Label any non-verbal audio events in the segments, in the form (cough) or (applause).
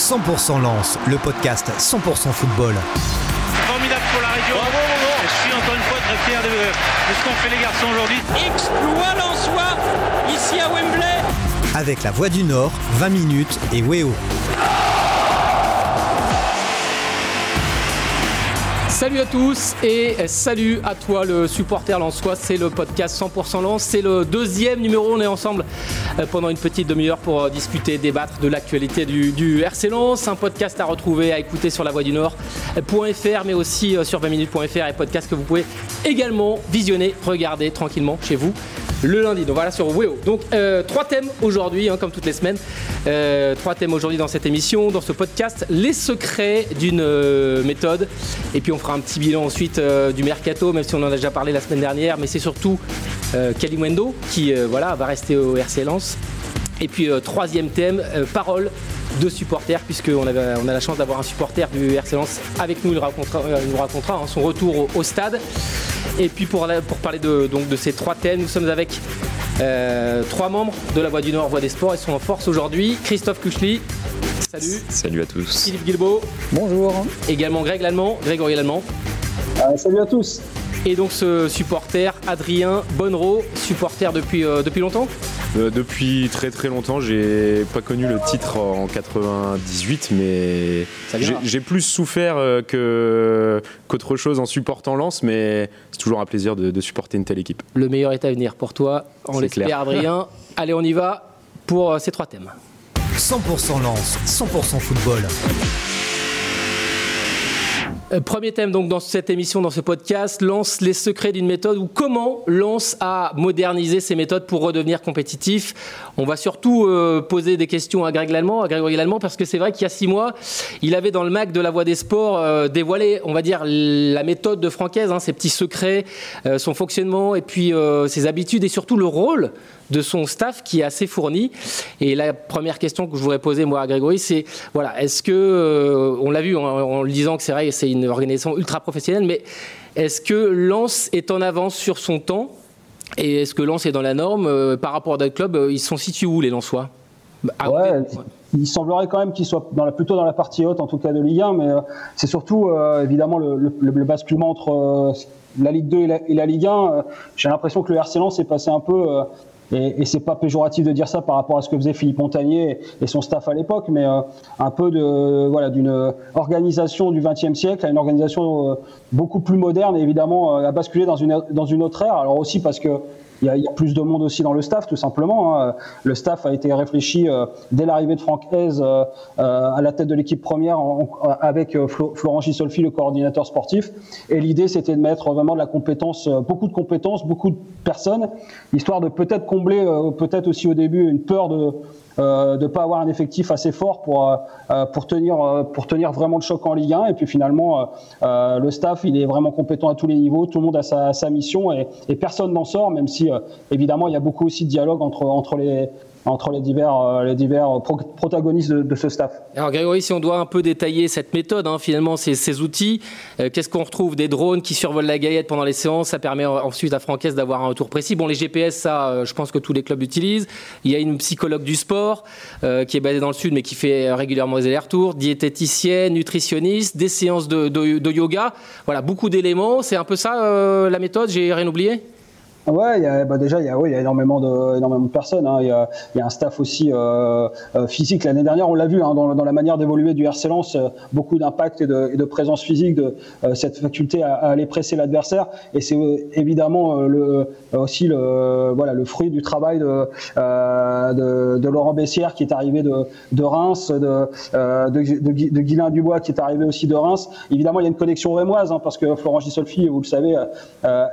100% Lance, le podcast 100% football. Formidable pour la région. Je suis encore une fois très fier de, de ce qu'ont fait les garçons aujourd'hui. Exploit Lensois ici à Wembley. Avec la Voix du Nord, 20 minutes et Weo. Salut à tous et salut à toi le supporter lensois, c'est le podcast 100% Lens, c'est le deuxième numéro, on est ensemble pendant une petite demi-heure pour euh, discuter, débattre de l'actualité du, du RC Lens, un podcast à retrouver, à écouter sur la du Nord.fr mais aussi euh, sur 20minutes.fr et podcast que vous pouvez également visionner, regarder tranquillement chez vous le lundi. Donc voilà sur WEO. Donc euh, trois thèmes aujourd'hui, hein, comme toutes les semaines. Euh, trois thèmes aujourd'hui dans cette émission, dans ce podcast. Les secrets d'une euh, méthode. Et puis on fera un petit bilan ensuite euh, du mercato, même si on en a déjà parlé la semaine dernière. Mais c'est surtout euh, Kalimwendo qui euh, voilà, va rester au RC Lens. Et puis euh, troisième thème, euh, parole de supporters, puisqu'on on a la chance d'avoir un supporter du RC Lens avec nous, il racontera, euh, il nous racontera hein, son retour au, au stade. Et puis pour, la- pour parler de, donc, de ces trois thèmes, nous sommes avec euh, trois membres de la Voix du Nord, Voix des Sports. Ils sont en force aujourd'hui. Christophe Kuchli, salut. Salut à tous. Philippe Guilbeault, Bonjour. également Greg Lallemand, Grégory Lallemand. Euh, salut à tous. Et donc ce supporter, Adrien Bonnereau, supporter depuis, euh, depuis longtemps Euh, depuis très très longtemps, j'ai pas connu le titre en 98, mais vient. j'ai plus souffert euh, que qu'autre chose en supportant Lens, mais c'est toujours un plaisir de, de supporter une telle équipe. Le meilleur est à venir pour toi, on C'est l'espère. Adrien. (laughs) Allez, on y va pour euh, ces trois thèmes. 100% Lance, 100% football. Euh, Premier thème donc dans cette émission, dans ce podcast, lance les secrets d'une méthode ou comment lance à moderniser ses méthodes pour redevenir compétitif. On va surtout euh, poser des questions à à Grégory parce que c'est vrai qu'il y a six mois, il avait dans le Mac de la Voix des Sports euh, dévoilé, on va dire, la méthode de Francaise, hein, ses petits secrets, son fonctionnement et puis ses habitudes et surtout le rôle de son staff qui est assez fourni. Et la première question que je voudrais poser moi à Grégory, c'est voilà, est-ce que euh, on l'a vu en, en le disant que c'est vrai, c'est une organisation ultra professionnelle, mais est-ce que Lens est en avance sur son temps et est-ce que Lens est dans la norme euh, par rapport à d'autres clubs euh, Ils sont situés où les Lensois? Ah, Ouais, ouais. Il semblerait quand même qu'ils soient dans la, plutôt dans la partie haute, en tout cas de Ligue 1, mais euh, c'est surtout euh, évidemment le, le- le basculement entre euh, la Ligue 2 et la, et la Ligue 1. euh, J'ai l'impression que le RC Lens est passé un peu, et, et c'est pas péjoratif de dire ça par rapport à ce que faisait Philippe Montagnier et son staff à l'époque, mais euh, un peu de voilà d'une organisation du XXe siècle à une organisation euh, beaucoup plus moderne et évidemment euh, à basculer dans une dans une autre ère. Alors aussi parce que il y, a, y a plus de monde aussi dans le staff, tout simplement. hein. Le staff a été réfléchi euh, dès l'arrivée de Franck Hez euh, euh, à la tête de l'équipe première avec euh, Flo- Florent Gisolfi, le coordinateur sportif. Et l'idée, c'était de mettre vraiment de la compétence, euh, beaucoup de compétences, beaucoup de personnes, histoire de peut-être combler, peut-être aussi au début, une peur de euh, de pas avoir un effectif assez fort pour euh, euh, pour tenir pour tenir vraiment le choc en Ligue 1 et puis finalement le staff il est vraiment compétent à tous les niveaux. Tout le monde a sa, mission et, et personne n'en sort même si évidemment il y a beaucoup aussi de dialogue entre entre les entre les divers euh, pro- protagonistes de, ce staff. Alors Grégory, si on doit un peu détailler cette méthode, hein, finalement, ces, outils, euh, qu'est-ce qu'on retrouve? Des drones qui survolent la Gaillette pendant les séances, ça permet euh, ensuite à Francaise d'avoir un retour précis. Bon, les GPS, ça, euh, je pense que tous les clubs l'utilisent. Il y a une psychologue du sport euh, qui est basée dans le sud, mais qui fait euh, régulièrement les allers-retours, diététicienne, nutritionniste, des séances de, yoga. Voilà, beaucoup d'éléments. C'est un peu ça euh, la méthode, j'ai rien oublié? Ouais, bah déjà, il y y a énormément de, énormément de personnes. hein. Il, y a, y a un staff aussi euh, euh, physique. L'année dernière, on l'a vu hein, dans, dans la manière d'évoluer du RC Lens, euh, beaucoup d'impact et de, de présence physique, de cette faculté à, aller presser l'adversaire. Et c'est évidemment le, aussi le, voilà, le fruit du travail de, de, Laurent Bessière qui est arrivé de, de Reims, de, de, de, Gui- de Guylain Dubois qui est arrivé aussi de Reims. Évidemment, il y a une connexion rémoise hein, parce que Florent Gisolfi, vous le savez,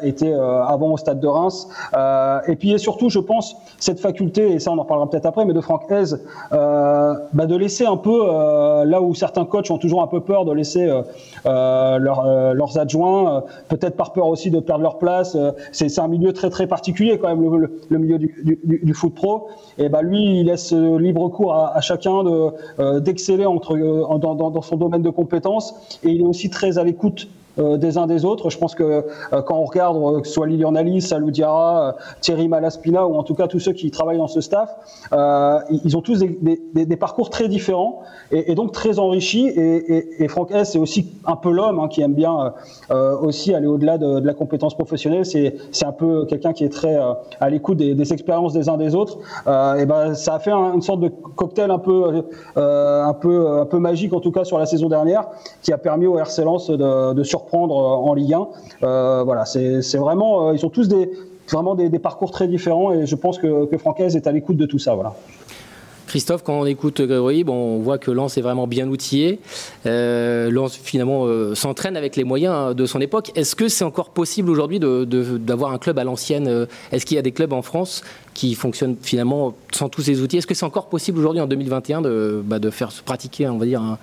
était avant au stade de Reims. Euh, et puis et surtout, je pense, cette faculté, et ça on en parlera peut-être après, mais de Franck Hez, euh, bah, de laisser un peu, euh, là où certains coachs ont toujours un peu peur de laisser leurs, adjoints, peut-être par peur aussi de perdre leur place. c'est un milieu très très particulier quand même, le, milieu du, foot pro. Et bah lui, il laisse libre cours à, chacun de d'exceller dans son domaine de compétences, et il est aussi très à l'écoute des uns des autres. Je pense que quand on regarde que ce soit Lilian Ali, Salou Diarra, Thierry Malaspina ou en tout cas tous ceux qui travaillent dans ce staff, ils ont tous des, parcours très différents et, donc très enrichis. Et, Franck S, c'est aussi un peu l'homme hein, qui aime bien aussi aller au-delà de, la compétence professionnelle. C'est un peu quelqu'un qui est très à l'écoute des, expériences des uns des autres. et ben, ça a fait une sorte de cocktail un peu, un peu, un peu magique en tout cas sur la saison dernière, qui a permis au RC Lens de, surprendre en Ligue 1. Euh, voilà, c'est vraiment, euh, ils sont tous des, vraiment des, parcours très différents et je pense que, Francaise est à l'écoute de tout ça. Voilà. Christophe, quand on écoute Grégory, on voit que Lens est vraiment bien outillé. Euh, Lens, finalement, euh, s'entraîne avec les moyens de son époque. Est-ce que c'est encore possible aujourd'hui d'avoir un club à l'ancienne Est-ce qu'il y a des clubs en France qui fonctionnent finalement sans tous ces outils? Est-ce que c'est encore possible aujourd'hui en 2021 de, bah, de faire se pratiquer, on va dire, un,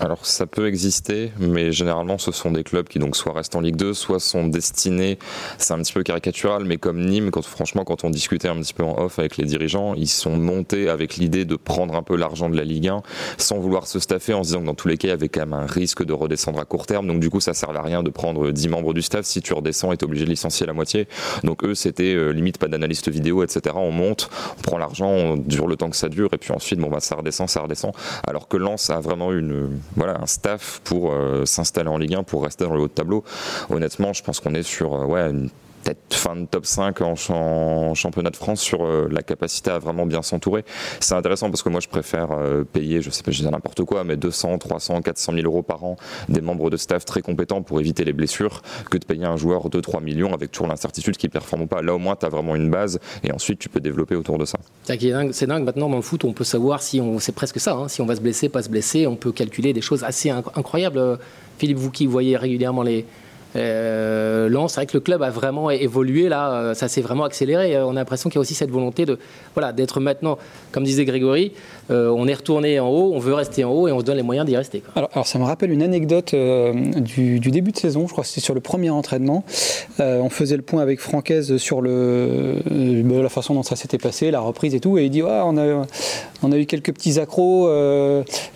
alors ça peut exister, mais généralement ce sont des clubs qui donc soit restent en Ligue 2, soit sont destinés, c'est un petit peu caricatural, mais comme Nîmes, quand, franchement quand on discutait un petit peu en off avec les dirigeants, ils sont montés avec l'idée de prendre un peu l'argent de la Ligue 1 sans vouloir se staffer en se disant que dans tous les cas il y avait quand même un risque de redescendre à court terme, donc du coup ça servait à rien de prendre 10 membres du staff si tu redescends et es obligé de licencier la moitié. Donc eux c'était euh, limite pas d'analyste vidéo, etc. On monte, on prend l'argent, on dure le temps que ça dure et puis ensuite bon bah ça redescend, ça redescend. Alors que Lens a vraiment une voilà, un staff pour euh, s'installer en Ligue 1, pour rester dans le haut de tableau. Honnêtement, je pense qu'on est sur euh, ouais, une peut-être fin de top 5 en, championnat de France sur euh, la capacité à vraiment bien s'entourer. C'est intéressant parce que moi je préfère payer, je sais pas, je dis n'importe quoi, mais 200, 300, 400 000 euros par an des membres de staff très compétents pour éviter les blessures que de payer un joueur 2-3 millions avec toujours l'incertitude qu'il performe ou pas. Là au moins tu as vraiment une base et ensuite tu peux développer autour de ça. C'est dingue, maintenant dans le foot on peut savoir si on, c'est presque ça, hein, si on va se blesser, pas se blesser, on peut calculer des choses assez incroyables. Philippe, vous qui voyez régulièrement les, euh, c'est vrai que le club a vraiment évolué là, euh, ça s'est vraiment accéléré. Euh, on a l'impression qu'il y a aussi cette volonté de, voilà, d'être maintenant, comme disait Grégory, euh, on est retourné en haut, on veut rester en haut et on se donne les moyens d'y rester. Alors, ça me rappelle une anecdote du, début de saison, je crois que c'était sur le premier entraînement. on faisait le point avec Francaise sur le, la façon dont ça s'était passé, la reprise et tout, et il dit on, a, on a eu quelques petits accros,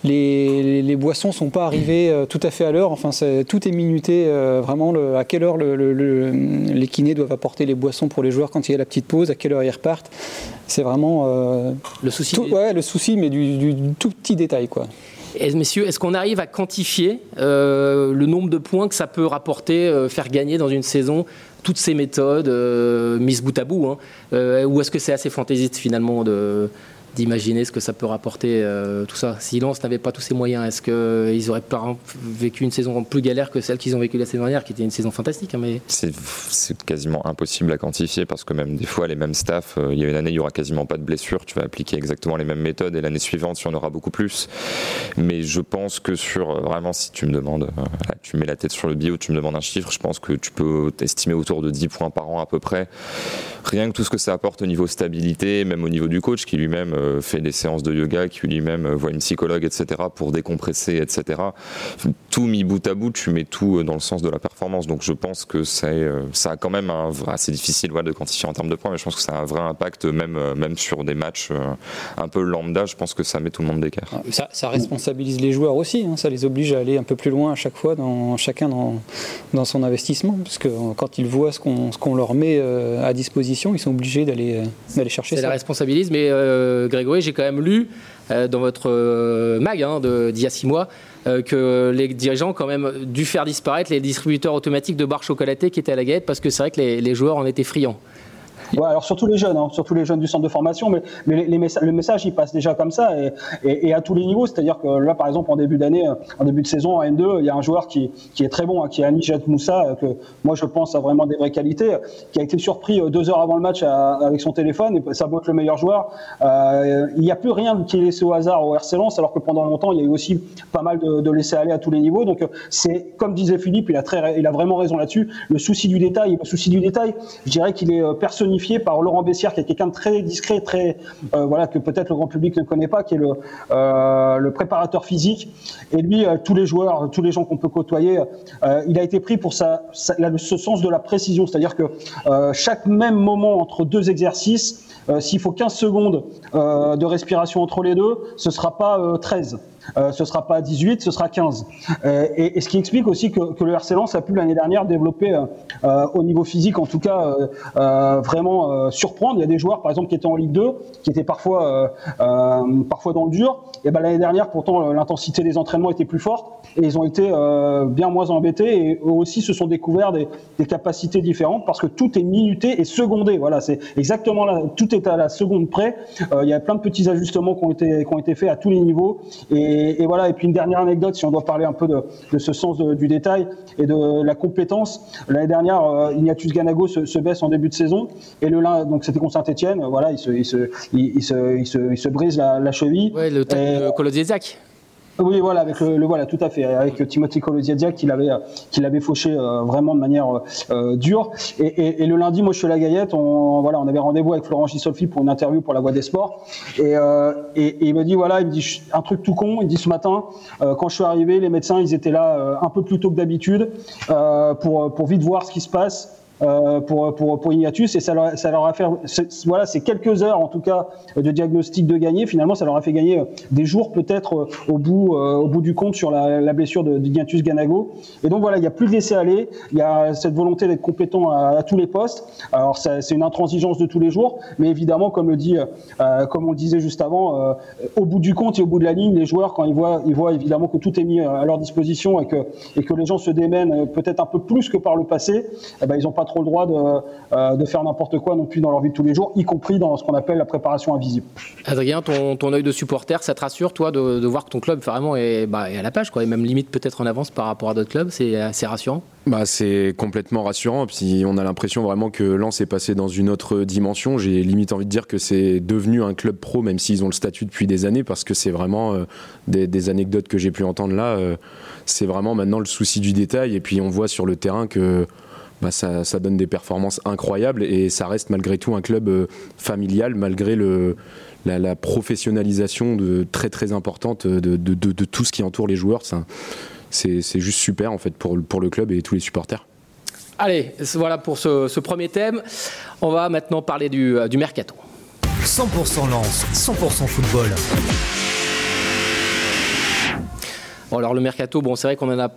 les, les, boissons sont pas arrivées tout à fait à l'heure, enfin tout est minuté vraiment à quelle heure les kinés doivent apporter les boissons pour les joueurs quand il y a la petite pause, à quelle heure ils repartent. C'est vraiment euh, le souci. ouais, le souci, mais du, tout petit détail, quoi. Et, messieurs, est-ce qu'on arrive à quantifier euh, le nombre de points que ça peut rapporter, euh, faire gagner dans une saison? Toutes ces méthodes mises bout à bout hein Ou est-ce que c'est assez fantaisiste finalement de, d'imaginer ce que ça peut rapporter euh, tout ça. Si Lens n'avait pas tous ces moyens, est-ce qu'ils auraient vécu une saison plus galère que celle qu'ils ont vécue la saison dernière, qui était une saison fantastique hein. C'est quasiment impossible à quantifier parce que même des fois, les mêmes staffs, euh, il y a une année, il n'y aura quasiment pas de blessure, tu vas appliquer exactement les mêmes méthodes et l'année suivante, y en aura beaucoup plus. Mais je pense que sur, euh, vraiment, si tu me demandes, tu mets la tête sur le bio, tu me demandes un chiffre, je pense que tu peux estimer autour de 10 points par an à peu près. Rien que tout ce que ça apporte au niveau stabilité, même au niveau du coach qui lui-même fait des séances de yoga, qui lui-même euh, voit une psychologue, etc., pour décompresser, etc. Tout mis bout à bout, tu mets tout euh, dans le sens de la performance. Donc je pense que ça, ça a quand même un vrai, c'est difficile de quantifier en termes de points, mais je pense que ça a un vrai impact, même, même sur des matchs un peu lambda, je pense que ça met tout le monde d'écart. Ça, ça, responsabilise les joueurs aussi, hein. ça les oblige à aller un peu plus loin à chaque fois, dans, chacun dans, dans son investissement, parce que quand ils voient ce qu'on qu'on leur met à disposition, ils sont obligés d'aller chercher ça. C'est la responsabilise, mais Grégory, j'ai quand même lu euh, dans votre euh, mag hein, d'il y a six mois euh, que les dirigeants ont quand même dû faire disparaître les distributeurs automatiques de barres chocolatées qui étaient à la guette parce que c'est vrai que les joueurs en étaient friands. Ouais, alors surtout les jeunes, hein, surtout les jeunes du centre de formation, mais, mais les, le message il passe déjà comme ça et, et, et à tous les niveaux. C'est-à-dire que là, par exemple, en début d'année, en début de saison en N2, il y a un joueur qui, qui est très bon, hein, qui est Anijat Moussa, euh, que moi je pense a vraiment des vraies qualités, qui a été surpris euh, deux heures avant le match avec son téléphone et ça être le meilleur joueur. Euh, il n'y a plus rien qui est laissé au hasard au RC Lens, alors que pendant longtemps il y a eu aussi pas mal de, de laisser aller à tous les niveaux. Donc c'est comme disait Philippe, il a très, il a vraiment raison là-dessus. Le souci du détail, le souci du détail, je dirais qu'il est personnifié par Laurent Bessière, qui est quelqu'un de très discret, très voilà que peut-être le grand public ne connaît pas, qui est le, le préparateur physique. Et lui, tous les joueurs, tous les gens qu'on peut côtoyer, il a été pris pour ce sens de la précision, c'est-à-dire que chaque même moment entre deux exercices, s'il faut 15 secondes de respiration entre les deux, ce sera pas 13. Euh, ce sera pas 18, ce sera 15. Euh, et, ce qui explique aussi que, le RC Lens a pu l'année dernière développer euh, euh au niveau physique, en tout cas, vraiment surprendre. Il y a des joueurs, par exemple, qui étaient en Ligue 2, qui étaient parfois, parfois dans le dur. Et ben l'année dernière, pourtant, l'intensité des entraînements était plus forte et ils ont été bien moins embêtés. Et eux aussi se sont découverts des, des, capacités différentes parce que tout est minuté et secondé. Voilà, c'est exactement là. Tout est à la seconde près. il y a plein de petits ajustements qui ont été, qui ont été faits à tous les niveaux. Et, et, voilà. Et puis une dernière anecdote, si on doit parler un peu de, ce sens du détail et de la compétence. L'année dernière, euh, Ignatius Ganago se, baisse en début de saison et le donc c'était contre Saint-Etienne. Voilà, il se, il se, il, se, il se, brise la, cheville. Ouais, le temps de. Oui, voilà, avec le, voilà, tout à fait, avec Timothy Kolosiadia qui l'avait qui l'avait fauché euh, vraiment de manière euh, dure. Et, le lundi, moi, je suis à la Gaillette. On voilà, on avait rendez-vous avec Florent Gisolfi pour une interview pour la Voix des Sports. Et, euh, et, il me dit voilà, il me dit un truc tout con. Il dit ce matin, quand je suis arrivé, les médecins, ils étaient là un peu plus tôt que d'habitude pour pour vite voir ce qui se passe. Euh, pour, pour, pour Ignatius et ça leur, a fait voilà c'est quelques heures en tout cas de diagnostic de gagner. Finalement ça leur a fait gagner euh, des jours peut-être euh, au bout au bout du compte sur la, blessure d'Ignatius Ganago. Et donc voilà il y a plus de laisser aller. Il y a cette volonté d'être compétent à, tous les postes. Alors c'est une intransigeance de tous les jours. Mais évidemment comme le dit comme on le disait juste avant au bout du compte et au bout de la ligne les joueurs quand ils voient ils voient évidemment que tout est mis à leur disposition et que et que les gens se démènent peut-être un peu plus que par le passé eh ben ils ont pas trop le droit de, euh, de faire n'importe quoi non plus dans leur vie de tous les jours, y compris dans ce qu'on appelle la préparation invisible. Adrien, ton, ton œil de supporter, ça te rassure, toi, de, de voir que ton club vraiment est, bah, est, à la page, quoi, et même limite peut-être en avance par rapport à d'autres clubs, c'est assez rassurant? Bah, C'est complètement rassurant. Puis on a l'impression vraiment que Lens est passé dans une autre dimension. J'ai limite envie de dire que c'est devenu un club pro, même s'ils ont le statut depuis des années, parce que c'est vraiment euh, des, des, anecdotes que j'ai pu entendre là. Euh, c'est vraiment maintenant le souci du détail. Et puis on voit sur le terrain que bah, ça, donne des performances incroyables et ça reste malgré tout un club euh, familial malgré le, la, professionnalisation de, très très importante de, de, tout ce qui entoure les joueurs. C'est juste super en fait pour, pour le club et tous les supporters. Allez, voilà pour ce, premier thème. On va maintenant parler du, euh, du mercato. 100% lance, 100% football. Bon, alors le mercato, bon, c'est vrai qu'on en a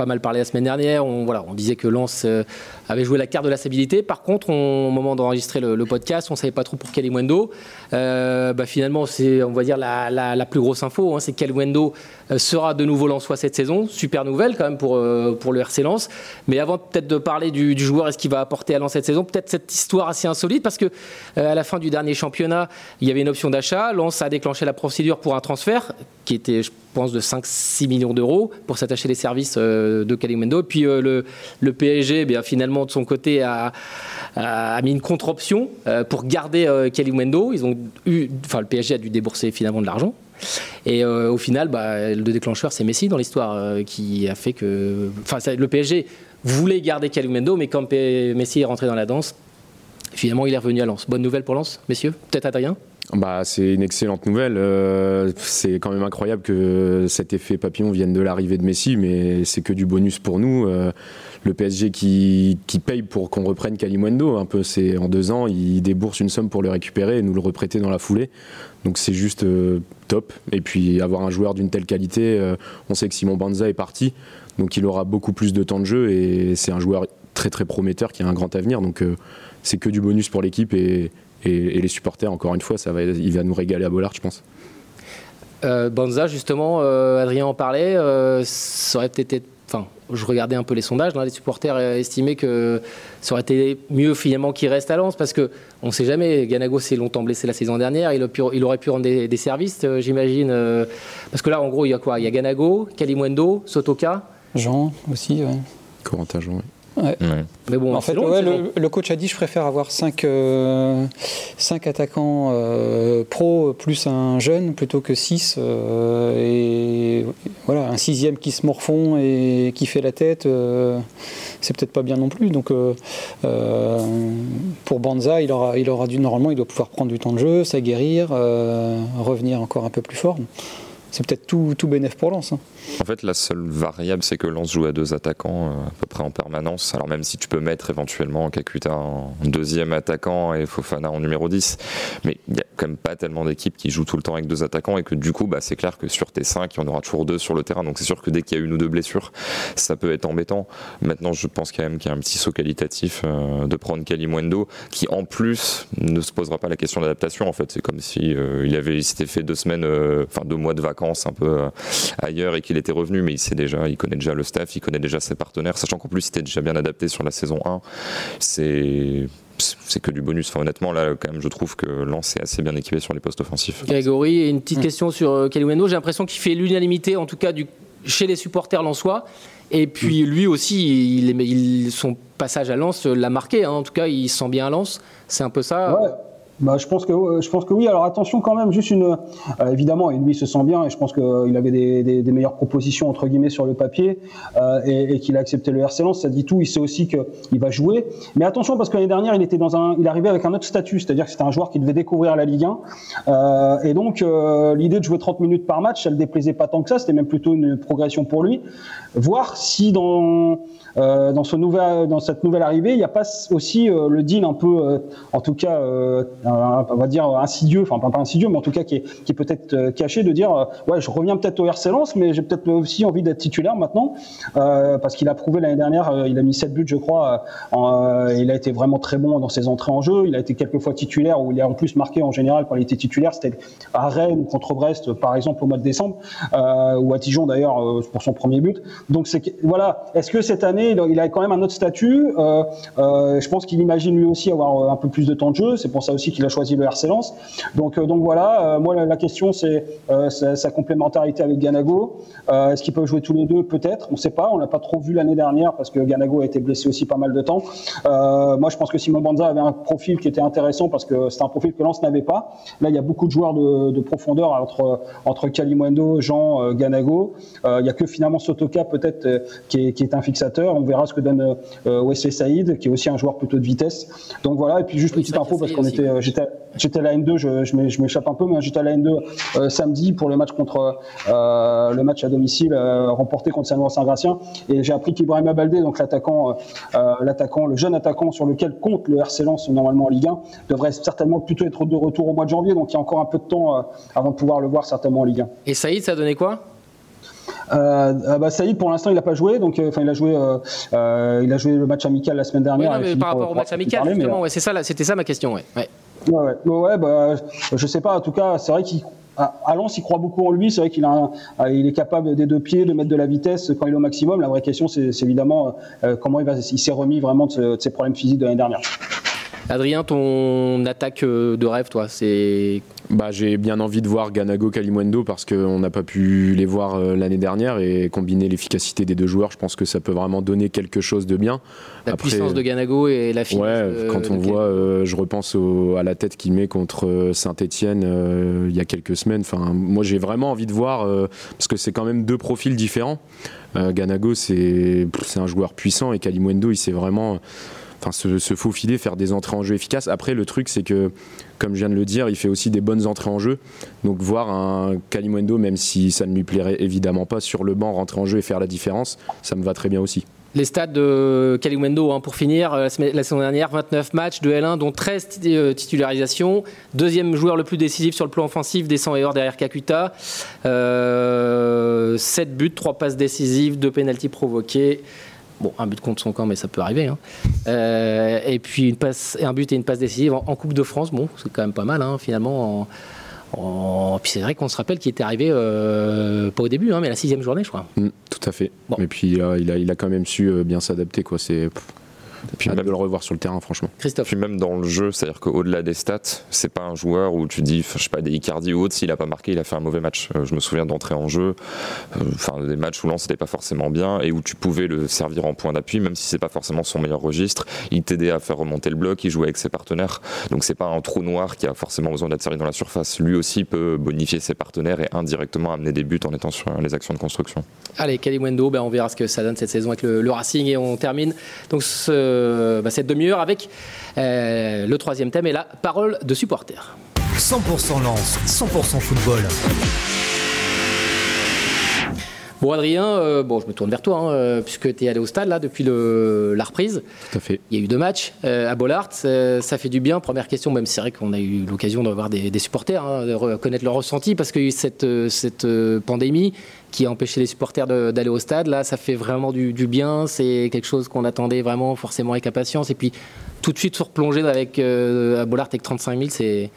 pas mal parlé la semaine dernière. On, voilà, on disait que Lens euh, avait joué la carte de la stabilité. Par contre, au moment d'enregistrer le, podcast, on ne savait pas trop pour quel Euh, bah, finalement, c'est on va dire la, la, plus grosse info, hein, c'est que Wendo euh, sera de nouveau Lensois cette saison. Super nouvelle quand même pour, euh, pour le RC Lens. Mais avant peut-être de parler du, joueur et ce qu'il va apporter à Lens cette saison, peut-être cette histoire assez insolite parce que à la fin du dernier championnat, il y avait une option d'achat. Lens a déclenché la procédure pour un transfert qui était, je pense, de 5-6 millions d'euros pour s'attacher les services de Kalimwendo. Puis le, le PSG, eh bien, finalement, de son côté, a, mis une contre-option euh, pour garder euh, Wendo. Ils ont eu, enfin, le PSG a dû débourser finalement de l'argent. Et euh, au final, bah, le déclencheur, c'est Messi dans l'histoire euh, qui a fait que. Enfin, le PSG voulait garder Wendo, mais quand Messi est rentré dans la danse, finalement, il est revenu à Lens. Bonne nouvelle pour Lens, messieurs Peut-être Adrien? Bah, c'est une excellente nouvelle. c'est quand même incroyable que cet effet papillon vienne de l'arrivée de Messi, mais c'est que du bonus pour nous le PSG qui, paye pour qu'on reprenne Kalimwendo. Un peu, c'est en deux ans, il débourse une somme pour le récupérer et nous le reprêter dans la foulée. Donc c'est juste euh, top. Et puis avoir un joueur d'une telle qualité, euh, on sait que Simon Banza est parti, donc il aura beaucoup plus de temps de jeu et c'est un joueur très très prometteur qui a un grand avenir. Donc euh, c'est que du bonus pour l'équipe et, les supporters. Encore une fois, ça va, il va nous régaler à Bollard, je pense. Banza, justement, Adrien en parlait, ça aurait peut-être été enfin, je regardais un peu les sondages, les supporters estimaient que ça aurait été mieux finalement qu'il reste à Lens parce que on ne sait jamais. Ganago s'est longtemps blessé la saison dernière, il, aurait pu rendre des, services, euh, j'imagine. Euh, parce que là, en gros, il y a quoi? Il y a Ganago, Kalimwendo, Sotoka. Jean aussi, oui. Corentin Jean, oui. Mais bon, en fait, le, coach a dit je préfère avoir 5 euh, attaquants euh, pro plus un jeune plutôt que 6 euh, et voilà un sixième qui se morfond et qui fait la tête c'est peut-être pas bien non plus. Donc pour Banza il aura, il aura dû normalement il doit pouvoir prendre du temps de jeu s'aguerrir revenir encore un peu plus fort c'est peut-être tout, tout pour Lens. Hein. En fait, la seule variable, c'est que Lens joue à deux attaquants euh, à peu près en permanence. Alors même si tu peux mettre éventuellement Kakuta en deuxième attaquant et Fofana en numéro 10, mais il n'y a quand même pas tellement d'équipes qui jouent tout le temps avec deux attaquants et que du coup, bah, c'est clair que sur tes 5, il y en aura toujours deux sur le terrain. Donc c'est sûr que dès qu'il y a une ou deux blessures, ça peut être embêtant. Maintenant, je pense quand même qu'il y a un petit saut qualitatif euh, de prendre Kalimwendo qui en plus ne se posera pas la question d'adaptation. En fait, c'est comme si euh, il avait s'était fait deux semaines, enfin deux mois de vacances un peu euh, ailleurs et qu'il était revenu, mais il sait déjà, il connaît déjà le staff, il connaît déjà ses partenaires, sachant qu'en plus il était déjà bien adapté sur la saison 1. C'est c'est que du bonus. Enfin, honnêtement, là, quand même, je trouve que Lens est assez bien équipé sur les postes offensifs. Grégory, une petite mm. question sur euh, Kaliwendo. J'ai l'impression qu'il fait l'unanimité, en tout cas du, chez les supporters lensois. Et puis mm. lui aussi, il, son passage à Lens l'a marqué. Hein. En tout cas, il sent bien à Lens. C'est un peu ça. Ouais. Bah, je pense que je pense que oui. Alors attention quand même, juste une euh, évidemment, et lui se sent bien et je pense qu'il avait des, meilleures propositions entre guillemets sur le papier euh, et, qu'il a accepté le RC Lens. Ça dit tout. Il sait aussi qu'il va jouer. Mais attention parce que l'année dernière, il était dans un, il arrivait avec un autre statut, c'est-à-dire que c'était un joueur qui devait découvrir la Ligue 1 euh, et donc euh, l'idée de jouer 30 minutes par match, ça le déplaisait pas tant que ça. C'était même plutôt une progression pour lui. Voir si dans euh, dans, ce nouvel, dans cette nouvelle arrivée, il n'y a pas aussi euh, le deal un peu, euh, en tout cas, on va dire insidieux, enfin pas, insidieux, mais en tout cas qui est, peut-être caché de dire, ouais, je reviens peut-être au RC Lens, mais j'ai peut-être aussi envie d'être titulaire maintenant, parce qu'il a prouvé l'année dernière, il a mis 7 buts, je crois, il a été vraiment très bon dans ses entrées en jeu, il a été quelques fois titulaire, où il a en plus marqué en général quand il était titulaire, c'était à Rennes contre Brest, par exemple, au mois de décembre, ou à Dijon d'ailleurs pour son premier but. Donc c'est voilà, est-ce que cette année il a quand même un autre statut? Euh, euh, je pense qu'il imagine lui aussi avoir euh, un peu plus de temps de jeu. C'est pour ça aussi qu'il a choisi le RC Lens. Donc, donc voilà, moi la, question c'est sa, complémentarité avec Ganago. Est-ce qu'ils peuvent jouer tous les deux? Peut-être, on ne sait pas. On l'a pas trop vu l'année dernière parce que Ganago a été blessé aussi pas mal de temps. moi je pense que Simon Banza avait un profil qui était intéressant parce que c'est un profil que Lens n'avait pas. Là il y a beaucoup de joueurs de, profondeur entre, entre Kalimundo, Jean, Ganago. Il y a que finalement Sotoka peut-être qui est, qui est un fixateur. On verra ce que donne euh, Wesley Saïd, qui est aussi un joueur plutôt de vitesse. Donc voilà. Et puis juste une petite info parce qu'on était, euh, j'étais, j'étais à la N2, je, je m'échappe un peu, mais j'étais à la N2 euh, samedi pour le match contre le match à domicile remporté contre Saint-Laurent-Saint-Gratien. Et j'ai appris qu'Ibrahim Baldé, donc l'attaquant, l'attaquant, le jeune attaquant sur lequel compte le RC Lens normalement en Ligue 1, devrait certainement plutôt être de retour au mois de janvier. Donc il y a encore un peu de temps avant de pouvoir le voir certainement en Ligue 1. Et Saïd, ça a donné quoi? Euh, ah bah Saïd, pour l'instant, il n'a pas joué. Donc, euh, il a joué, euh, euh, il a joué le match amical la semaine dernière. Oui, mais par rapport au match amical, justement, ouais, c'est ça, c'était ça ma question, ouais. Ouais, ouais, ouais, bah, je sais pas. En tout cas, c'est vrai qu'il à Lens, il croit beaucoup en lui. C'est vrai qu'il a il est capable des deux pieds de mettre de la vitesse quand il est au maximum. La vraie question, c'est évidemment comment il, il s'est remis vraiment de, de ses problèmes physiques de l'année dernière. Adrien, ton attaque de rêve, toi, c'est bah, J'ai bien envie de voir Ganago Kalimundo parce qu'on n'a pas pu les voir euh, l'année dernière et combiner l'efficacité des deux joueurs, je pense que ça peut vraiment donner quelque chose de bien. La puissance de Ganago et la finesse. Ouais, quand on voit, euh, je repense à la tête qu'il met contre euh, Saint-Etienne il y a quelques semaines. Enfin, moi, j'ai vraiment envie de voir parce que c'est quand même deux profils différents. Ganago, c'est un joueur puissant et Kalimundo, il s'est vraiment enfin, se, se, faufiler, faire des entrées en jeu efficaces. Après, le truc, c'est que, comme je viens de le dire, il fait aussi des bonnes entrées en jeu. Donc, voir un Kalimundo, même si ça ne lui plairait évidemment pas, sur le banc, rentrer en jeu et faire la différence, ça me va très bien aussi. Les stats de Kalimundo, hein, pour finir, euh, la saison dernière, 29 matchs de L1, dont 13 euh, titularisations. Deuxième joueur le plus décisif sur le plan offensif, descend et hors derrière Kakuta. Euh, 7 buts, 3 passes décisives, 2 pénalties provoquées. Bon, un but contre son camp, mais ça peut arriver. Hein. Euh, et puis une passe, un but et une passe décisive en, Coupe de France. Bon, c'est quand même pas mal, hein, finalement. En, Puis c'est vrai qu'on se rappelle qu'il était arrivé, euh, pas au début, hein, mais la sixième journée, je crois. Mm, tout à fait. Bon. Et puis il a, il a, quand même su euh, bien s'adapter. quoi. C'est Et puis même de le revoir sur le terrain, franchement. Christophe. Puis même dans le jeu, c'est-à-dire qu'au-delà des stats, c'est pas un joueur où tu dis, je sais pas, des Icardi ou autre, s'il a pas marqué, il a fait un mauvais match. Euh, je me souviens d'entrer en jeu, euh, enfin des matchs où Lens n'était pas forcément bien et où tu pouvais le servir en point d'appui, même si c'est pas forcément son meilleur registre. Il t'aidait à faire remonter le bloc, il jouait avec ses partenaires. Donc c'est pas un trou noir qui a forcément besoin d'être servi dans la surface. Lui aussi peut bonifier ses partenaires et indirectement amener des buts en étant sur les actions de construction. Allez, Kalimwendo, ben on verra ce que ça donne cette saison avec le, le Racing et on termine donc ce, ben cette demi-heure avec euh, le troisième thème et la parole de supporter. 100% Lens, 100% football. Bon Adrien, euh, bon je me tourne vers toi hein, euh, puisque tu es allé au stade là depuis le, la reprise. Tout à fait. Il y a eu deux matchs euh, à Bollard, euh, ça fait du bien. Première question, même si c'est vrai qu'on a eu l'occasion de voir des, des supporters, hein, de connaître leur ressenti parce qu'il y a eu cette, euh, cette euh, pandémie qui a empêché les supporters d'aller au stade. Là, ça fait vraiment du, du bien. C'est quelque chose qu'on attendait vraiment forcément avec impatience. Et puis tout de suite se replonger avec euh, à Bollard avec 35 000, c'est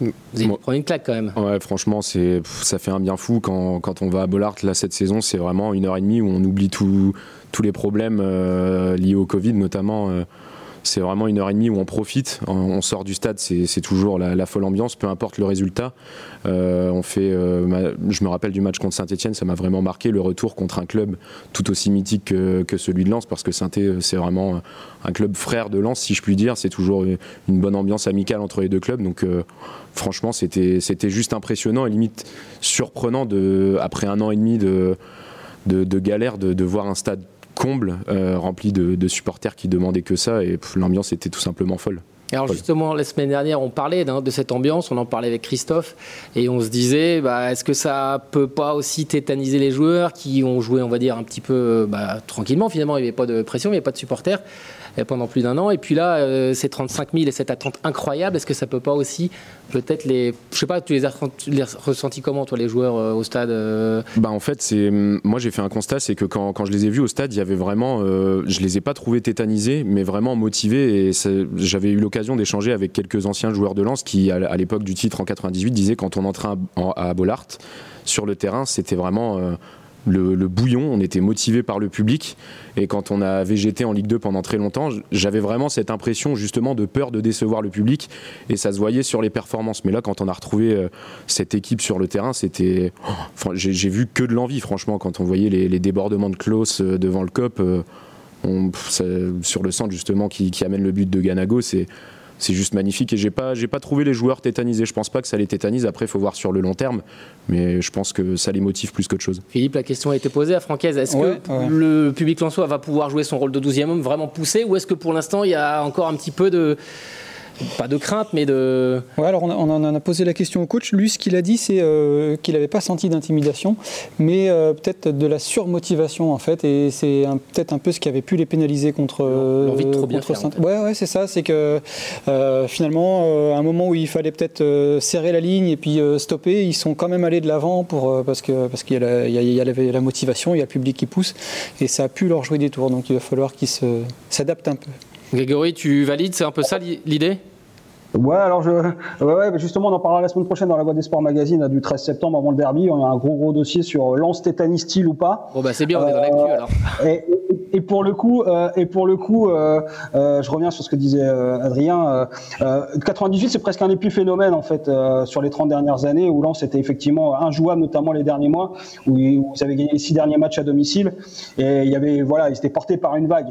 vous Moi- prendre une claque quand même. Ouais, franchement, c'est, ça fait un bien fou quand, quand on va à Bollard. Là, cette saison, c'est vraiment une heure et demie où on oublie tout- tous les problèmes euh, liés au Covid, notamment. euh, c'est vraiment une heure et demie où on profite. On, sort du stade, c'est, toujours la, folle ambiance, peu importe le résultat. Euh, euh, je me rappelle du match contre Saint-Etienne, ça m'a vraiment marqué le retour contre un club tout aussi mythique que, celui de Lens, parce que saint c'est vraiment un club frère de Lens, si je puis dire. C'est toujours une bonne ambiance amicale entre les deux clubs. Donc, euh, franchement, c'était juste impressionnant et limite surprenant de, après un an et demi de, galère de voir un stade comble euh, rempli de, de supporters qui demandaient que ça et l'ambiance était tout simplement folle. Alors justement, la semaine dernière, on parlait de cette ambiance, on en parlait avec Christophe, et on se disait, bah, est-ce que ça peut pas aussi tétaniser les joueurs qui ont joué, on va dire, un petit peu bah, tranquillement, finalement, il n'y avait pas de pression, il n'y avait pas de supporters pendant plus d'un an, et puis là, euh, ces 35 000 et cette attente incroyable, est-ce que ça peut pas aussi, peut-être les... Je sais pas, tu les as les ressentis comment, toi, les joueurs euh, au stade euh, Bah en fait, c'est moi j'ai fait un constat, c'est que quand, quand je les ai vus au stade, il y avait vraiment, euh, je les ai pas trouvés tétanisés, mais vraiment motivés. Et j'avais eu l'occasion d'échanger avec quelques anciens joueurs de Lens qui, à, l'époque du titre en 98, disaient quand on entrait à, à Bollard sur le terrain, c'était vraiment euh, le, bouillon. On était motivé par le public. Et quand on a végété en Ligue 2 pendant très longtemps, j'avais vraiment cette impression justement de peur de décevoir le public. Et ça se voyait sur les performances. Mais là, quand on a retrouvé euh, cette équipe sur le terrain, c'était. oh, j'ai vu que de l'envie, franchement, quand on voyait les, débordements de Klaus euh, devant le COP. euh, sur le centre justement qui amène le but de Ganago, c'est c'est juste magnifique et j'ai pas j'ai pas trouvé les joueurs tétanisés. Je pense pas que ça les tétanise. Après, il faut voir sur le long terme, mais je pense que ça les motive plus qu'autre chose. Philippe, la question a été posée à Francaise. Est-ce Ouais, que ouais. le public lensois va pouvoir jouer son rôle de 12e homme vraiment poussé ou est-ce que pour l'instant il y a encore un petit peu de. Pas de crainte, mais de. Ouais, alors on, a- on en a posé la question au coach. Lui, ce qu'il a dit, c'est euh, qu'il n'avait pas senti d'intimidation, mais euh, peut-être de la surmotivation en fait. Et c'est un- peut-être un peu ce qui avait pu les pénaliser contre. euh, L'envie de trop bien faire, en Ouais, ouais, c'est ça. C'est que euh, finalement, euh, à un moment où il fallait peut-être euh, serrer la ligne et puis euh, stopper, ils sont quand même allés de l'avant pour euh, parce que parce qu'il y, a la- il y a- il y a la- motivation, il y a le public qui pousse, et ça a pu leur jouer des tours. Donc il va falloir qu'ils se- s'adaptent un peu. Grégory, tu valides C'est un peu ça l'i- l'idée? Ouais, alors je, ouais, justement, on en parlera la semaine prochaine dans la Voix des Sports Magazine là, du 13 septembre avant le derby. On a un gros gros dossier sur Lance tétanie style ou pas. Bon, bah c'est bien, on est dans Euh, l'actu alors. (laughs) Et, pour le coup, euh, et pour le coup, euh, euh, je reviens sur ce que disait euh, Adrien. Euh, euh, 98, c'est presque un épiphénomène en fait euh, sur les 30 dernières années où Lens était effectivement injouable, notamment les derniers mois où ils, avaient gagné les six derniers matchs à domicile et il y avait voilà, ils étaient portés par une vague.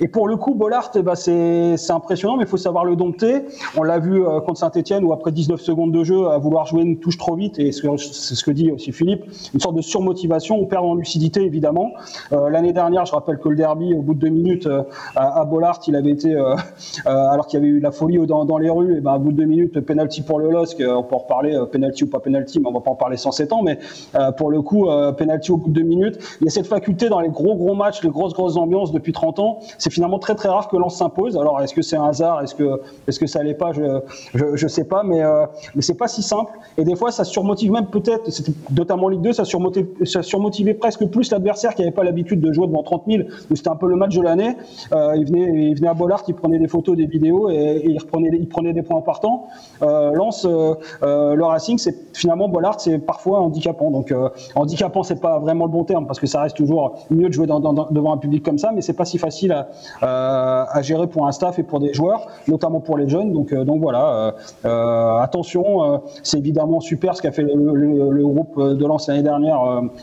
Et pour le coup, Bollard, c'est c'est impressionnant, mais il faut savoir le dompter. On l'a vu euh, contre Saint-Etienne où après 19 secondes de jeu, à vouloir jouer une touche trop vite, et ce c'est ce que dit aussi Philippe, une sorte de surmotivation, on perd en lucidité évidemment. Euh, L'année dernière, je rappelle que le derby, au bout de deux minutes, euh, à, à Bollard, il avait été, alors qu'il y avait eu de la folie dans, dans les rues, et ben, au bout de deux minutes, penalty pour le LOSC, on peut en reparler, penalty ou pas penalty, mais on va pas en parler 107 ans, mais pour le coup, penalty au bout de deux minutes. Il y a cette faculté dans les gros gros matchs, les grosses grosses ambiances depuis 30 ans. C'est finalement très très rare que Lens s'impose. Alors est-ce que c'est un hasard? Est-ce que est-ce que ça allait pas? Je, je sais pas, mais euh, mais c'est pas si simple. Et des fois, ça surmotive même peut-être. Notamment en Ligue 2, ça surmotive, ça surmotivait presque plus l'adversaire qui avait pas l'habitude de jouer devant 30 000 où c'était un peu le match de l'année. Euh, il venait, il venait à Bollard, il prenait des photos, des vidéos et, il prenait des points partants. Euh, Lance, euh, euh, le Racing, c'est finalement Bollard, c'est parfois handicapant. Donc euh, handicapant, c'est pas vraiment le bon terme parce que ça reste toujours mieux de jouer devant un public comme ça, mais c'est pas si facile à, gérer pour un staff et pour des joueurs, notamment pour les jeunes. Donc, donc voilà, attention, c'est évidemment super ce qu'a fait le, groupe de l'année dernière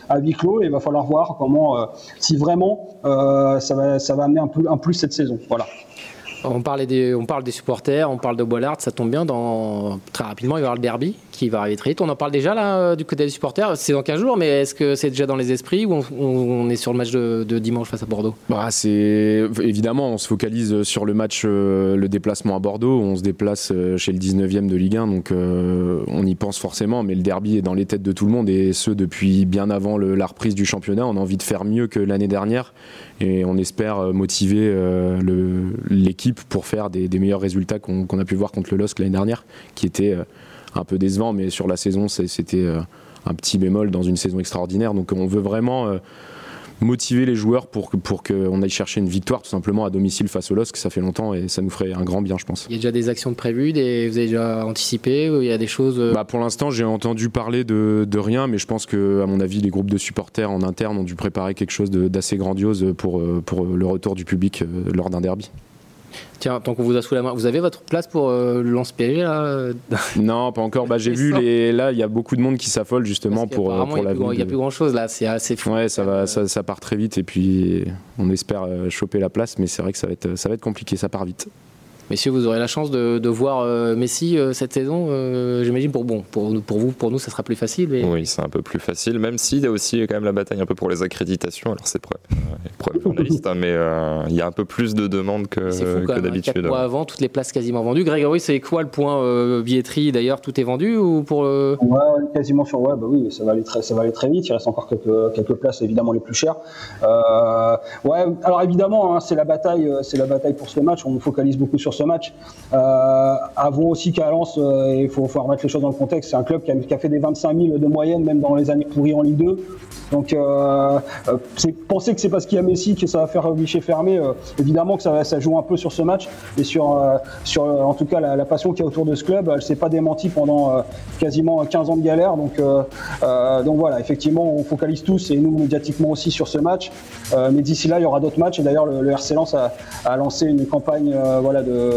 à huis clos il va falloir voir comment, si vraiment ça va, ça amener un, un plus cette saison. Voilà. On, parlait des, parle des supporters, on parle de Bollard, ça tombe bien. Dans, très rapidement, il va y avoir le derby qui va arriver très vite. On en parle déjà là euh, du côté des supporters. C'est dans 15 jours, mais est-ce que c'est déjà dans les esprits ou on, est sur le match de, dimanche face à Bordeaux? Bah, c'est évidemment on se focalise sur le match, euh, le déplacement à Bordeaux. On se déplace euh, chez le 19e de Ligue 1, donc on y pense forcément. Mais le derby est dans les têtes de tout le monde et ce depuis bien avant le, la reprise du championnat. On a envie de faire mieux que l'année dernière et on espère motiver l'équipe pour faire des, des meilleurs résultats qu'on qu a pu voir contre le LOSC l'année dernière, qui était euh, un peu décevant, mais sur la saison, c'était euh, un petit bémol dans une saison extraordinaire. Donc on veut vraiment euh, motiver les joueurs pour, pour qu'on aille chercher une victoire tout simplement à domicile face au LOSC. Ça fait longtemps et ça nous ferait un grand bien, je pense. Il y a déjà des actions prévues, des, vous avez déjà anticipé ou il y a des choses bah Pour l'instant, j'ai entendu parler de, de, rien, mais je pense que, à mon avis, les groupes de supporters en interne ont dû préparer quelque chose d'assez grandiose pour, pour le retour du public lors d'un derby. Tiens, tant qu'on vous a sous la main, vous avez votre place pour euh, le là (laughs) Non, pas encore. Bah, j'ai vu les... là, il y a beaucoup de monde qui s'affole justement pour, pour la. Il n'y a plus grand chose là, c'est assez fou. Ouais, ça va, ça, ça, part très vite et puis on espère euh, choper la place, mais c'est vrai que ça va être, ça va être compliqué, ça part vite. Messieurs, vous aurez la chance de, de voir euh, Messi euh, cette saison. Euh, J'imagine pour bon, pour, pour vous, pour nous, ça sera plus facile. Mais... Oui, c'est un peu plus facile, même s'il y a aussi quand même la bataille un peu pour les accréditations. Alors c'est problème (laughs) journaliste, hein, mais euh, il y a un peu plus de demandes que, que d'habitude. mois avant, toutes les places quasiment vendues. Grégory, c'est quoi le point euh, billetterie D'ailleurs, tout est vendu ou pour Ouais, quasiment sur ouais, bah oui, ça va aller très, ça va aller très vite. Il reste encore quelques, quelques places évidemment les plus chères. ouais, alors évidemment, hein, c'est la bataille, c'est la bataille pour ce match. On focalise beaucoup sur ce match. Euh, aussi qu'à Lens, euh, il faut, remettre les choses dans le contexte, c'est un club qui a, fait des 25 000 de moyenne, même dans les années pourries en Ligue 2. Donc, euh, penser que c'est parce qu'il y a Messi que ça va faire guichet fermé, euh, évidemment que ça, joue un peu sur ce match et sur, euh, en tout cas, la, passion qu'il y a autour de ce club. Elle s'est pas démentie pendant euh, quasiment 15 ans de galère. Donc, donc voilà, effectivement, on focalise tous et nous médiatiquement aussi sur ce match. mais d'ici là, il y aura d'autres matchs et d'ailleurs, le, RC Lens a, a, lancé une campagne voilà, de,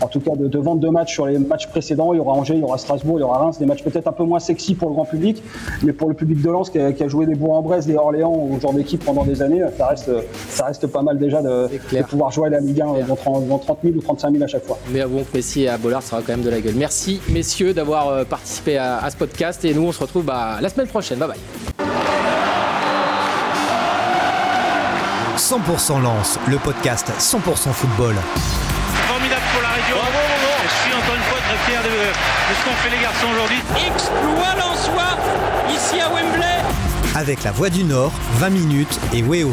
en tout cas de, de, vente de matchs sur les matchs précédents. Il y aura Angers, il y aura Strasbourg, il y aura Reims, des matchs peut-être un peu moins sexy pour le grand public, mais pour le public de Lens qui a, qui a joué des Bourg-en-Bresse, des Orléans ou genre d'équipe pendant des années, ça reste, ça reste pas mal déjà de, de pouvoir jouer à la Ligue 1 dans 30, dans 30 000 ou 35 000 à chaque fois. Mais que Messi à Bollard, ça aura quand même de la gueule. Merci messieurs d'avoir participé à, à, ce podcast et nous on se retrouve bah, la semaine prochaine. Bye bye. 100% Lance, le podcast 100% football. De, ce qu'ont fait les garçons aujourd'hui. Exploit l'en soi, ici à Wembley. Avec la Voix du Nord, 20 minutes et Weo.